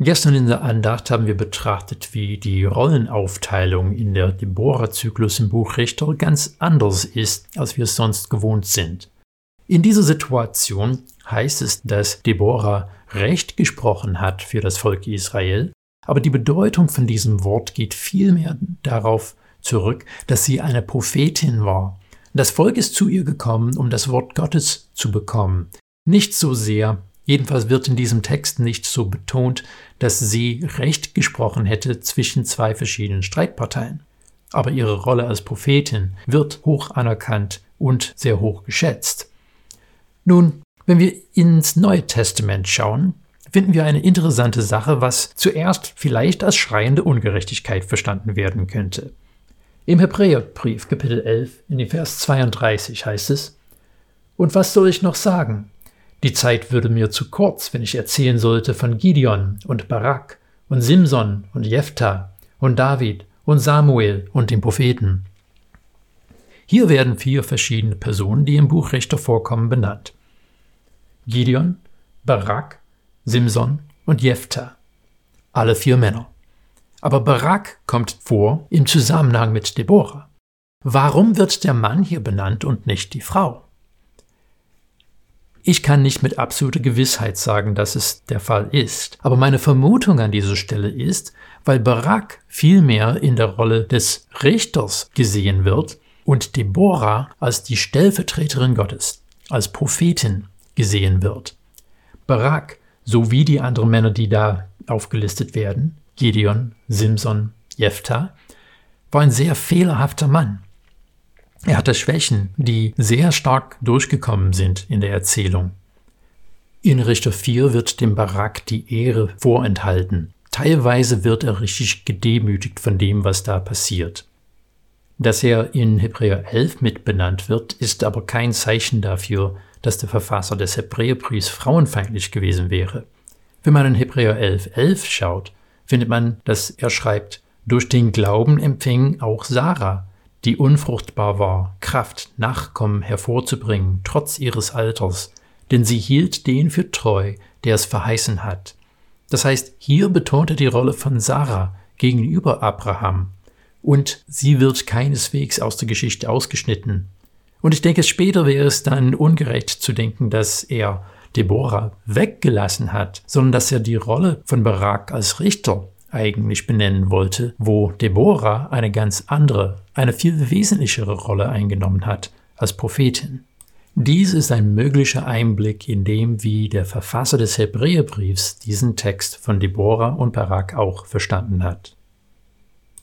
Gestern in der Andacht haben wir betrachtet, wie die Rollenaufteilung in der Deborah-Zyklus im Buch Richter ganz anders ist, als wir es sonst gewohnt sind. In dieser Situation heißt es, dass Deborah Recht gesprochen hat für das Volk Israel, aber die Bedeutung von diesem Wort geht vielmehr darauf zurück, dass sie eine Prophetin war. Das Volk ist zu ihr gekommen, um das Wort Gottes zu bekommen. Nicht so sehr, Jedenfalls wird in diesem Text nicht so betont, dass sie Recht gesprochen hätte zwischen zwei verschiedenen Streitparteien. Aber ihre Rolle als Prophetin wird hoch anerkannt und sehr hoch geschätzt. Nun, wenn wir ins Neue Testament schauen, finden wir eine interessante Sache, was zuerst vielleicht als schreiende Ungerechtigkeit verstanden werden könnte. Im Hebräerbrief Kapitel 11 in dem Vers 32 heißt es, Und was soll ich noch sagen? Die Zeit würde mir zu kurz, wenn ich erzählen sollte von Gideon und Barak und Simson und Jephthah und David und Samuel und den Propheten. Hier werden vier verschiedene Personen, die im Buch Richter vorkommen, benannt. Gideon, Barak, Simson und Jephthah. Alle vier Männer. Aber Barak kommt vor im Zusammenhang mit Deborah. Warum wird der Mann hier benannt und nicht die Frau? Ich kann nicht mit absoluter Gewissheit sagen, dass es der Fall ist, aber meine Vermutung an dieser Stelle ist, weil Barak vielmehr in der Rolle des Richters gesehen wird und Deborah als die Stellvertreterin Gottes, als Prophetin gesehen wird. Barak, sowie die anderen Männer, die da aufgelistet werden, Gideon, Simson, Jephthah, war ein sehr fehlerhafter Mann. Er hatte Schwächen, die sehr stark durchgekommen sind in der Erzählung. In Richter 4 wird dem Barak die Ehre vorenthalten. Teilweise wird er richtig gedemütigt von dem, was da passiert. Dass er in Hebräer 11 mitbenannt wird, ist aber kein Zeichen dafür, dass der Verfasser des Hebräerbriefs frauenfeindlich gewesen wäre. Wenn man in Hebräer 11, 11 schaut, findet man, dass er schreibt, durch den Glauben empfing auch Sarah, die unfruchtbar war, Kraft, Nachkommen hervorzubringen, trotz ihres Alters, denn sie hielt den für treu, der es verheißen hat. Das heißt, hier betont er die Rolle von Sarah gegenüber Abraham, und sie wird keineswegs aus der Geschichte ausgeschnitten. Und ich denke, später wäre es dann ungerecht zu denken, dass er Deborah weggelassen hat, sondern dass er die Rolle von Barak als Richter eigentlich benennen wollte, wo Deborah eine ganz andere, eine viel wesentlichere Rolle eingenommen hat als Prophetin. Dies ist ein möglicher Einblick in dem, wie der Verfasser des Hebräerbriefs diesen Text von Deborah und Barak auch verstanden hat.